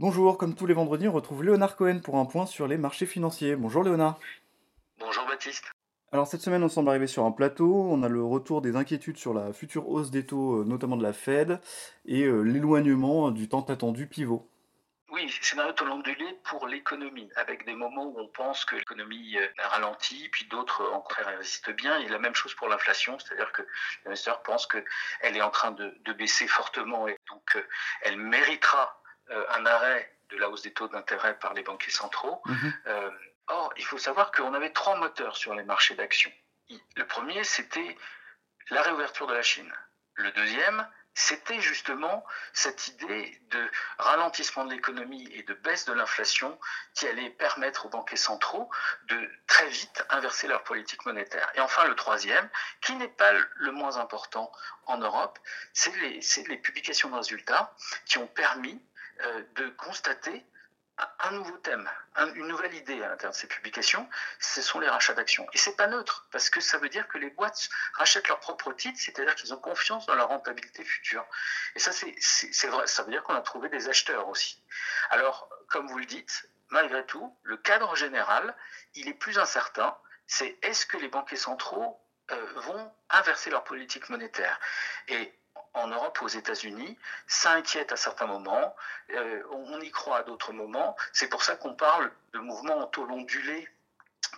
Bonjour, comme tous les vendredis, on retrouve Léonard Cohen pour un point sur les marchés financiers. Bonjour Léonard. Bonjour Baptiste. Alors cette semaine, on semble arriver sur un plateau. On a le retour des inquiétudes sur la future hausse des taux, euh, notamment de la Fed, et euh, l'éloignement du tant attendu pivot. Oui, scénario tout ondulé pour l'économie, avec des moments où on pense que l'économie euh, ralentit, puis d'autres, au contraire, résistent bien. Et la même chose pour l'inflation, c'est-à-dire que l'investisseur pense qu'elle est en train de, de, baisser fortement et donc elle méritera euh, un arrêt de la hausse des taux d'intérêt par les banquiers centraux. Mhm. Euh, or, il faut savoir qu'on avait trois moteurs sur les marchés d'actions. Le premier, c'était la réouverture de la Chine. Le deuxième, c'était justement cette idée de ralentissement de l'économie et de baisse de l'inflation qui allait permettre aux banquiers centraux de très vite inverser leur politique monétaire. Et enfin, le troisième, qui n'est pas le moins important en Europe, c'est les, les, publications de résultats qui ont permis euh, de constater un nouveau thème, une nouvelle idée à l'intérieur de ces publications, ce sont les rachats d'actions. Et c'est pas neutre, parce que ça veut dire que les boîtes rachètent leurs propres titres, c'est-à-dire qu'ils ont confiance dans leur rentabilité future. Et ça, c'est vrai, ça veut dire qu'on a trouvé des acheteurs aussi. Alors, comme vous le dites, malgré tout, le cadre général, il est plus incertain. C'est est-ce que les banquiers centraux euh, vont inverser leur politique monétaire Et en Europe, aux États-Unis, ça inquiète à certains moments, euh, on y croit à d'autres moments. C'est pour ça qu'on parle de mouvements en taux ondulés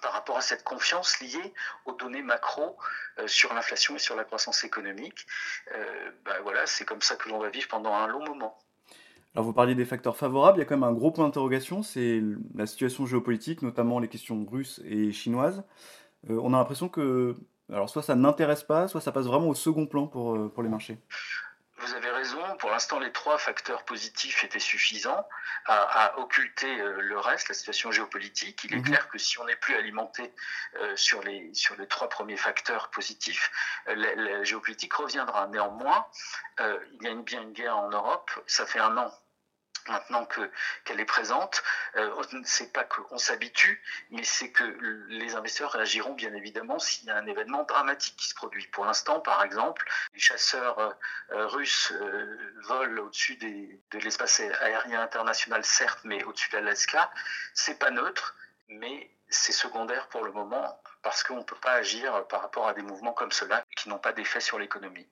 par rapport à cette confiance liée aux données macro euh, sur l'inflation et sur la croissance économique. Euh, ben voilà, c'est comme ça que l'on va vivre pendant un long moment. Alors vous parliez des facteurs favorables, il y a quand même un gros point d'interrogation, c'est la situation géopolitique, notamment les questions russes et chinoises. on a l'impression que alors soit ça n'intéresse pas, soit ça passe vraiment au second plan pour, euh, pour les marchés. Vous avez raison, pour l'instant les trois facteurs positifs étaient suffisants à, occulter euh, le reste, la situation géopolitique. Il est mhm. clair que si on n'est plus alimenté euh, sur, les, sur les trois premiers facteurs positifs, la, géopolitique reviendra. Néanmoins, il y a une, bien une guerre en Europe, ça fait un an maintenant que qu'elle est présente, euh, c'est pas qu'on s'habitue, mais c'est que les investisseurs réagiront bien évidemment s'il y a un événement dramatique qui se produit. Pour l'instant, par exemple, les chasseurs euh, euh, russes euh, volent au-dessus de l'espace aérien international, certes, mais au-dessus de l'Alaska. C'est pas neutre, mais c'est secondaire pour le moment parce qu'on ne peut pas agir par rapport à des mouvements comme cela qui n'ont pas d'effet sur l'économie.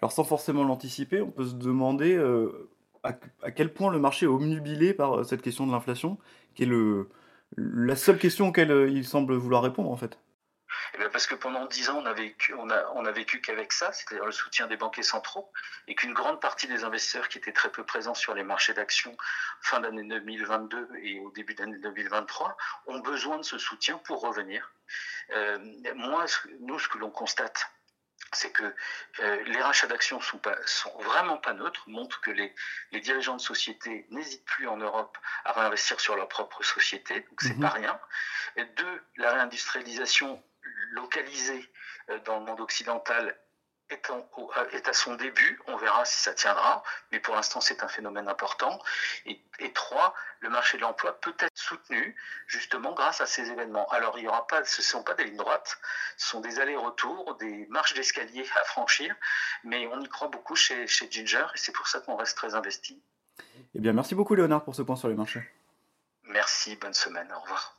Alors sans forcément l'anticiper, on peut se demander à, quel point le marché est omnubilé par euh, cette question de l'inflation, qui est la seule question auquel euh, il semble vouloir répondre en fait eh parce que pendant dix ans, on a vécu, on a, on a vécu qu'avec ça, c'est-à-dire le soutien des banquiers centraux, et qu'une grande partie des investisseurs qui étaient très peu présents sur les marchés d'actions fin d'année 2022 et au début d'année 2023 ont besoin de ce soutien pour revenir. Euh, moi, nous, ce que l'on constate, c'est que euh, les rachats d'actions sont, sont vraiment pas neutres, montrent que les, les dirigeants de sociétés n'hésitent plus en Europe à réinvestir sur leur propre société, donc c'est mhm. pas rien. Et deux, la réindustrialisation localisée euh, dans le monde occidental est, à son début, on verra si ça tiendra, mais pour l'instant c'est un phénomène important. Et, trois, le marché de l'emploi peut être soutenu justement grâce à ces événements. Alors il y aura pas, ce ne sont pas des lignes droites, ce sont des allers-retours, des marches d'escalier à franchir, mais on y croit beaucoup chez, chez Ginger et c'est pour ça qu'on reste très investi. Eh bien merci beaucoup Léonard pour ce point sur les marchés. Merci, bonne semaine, au revoir.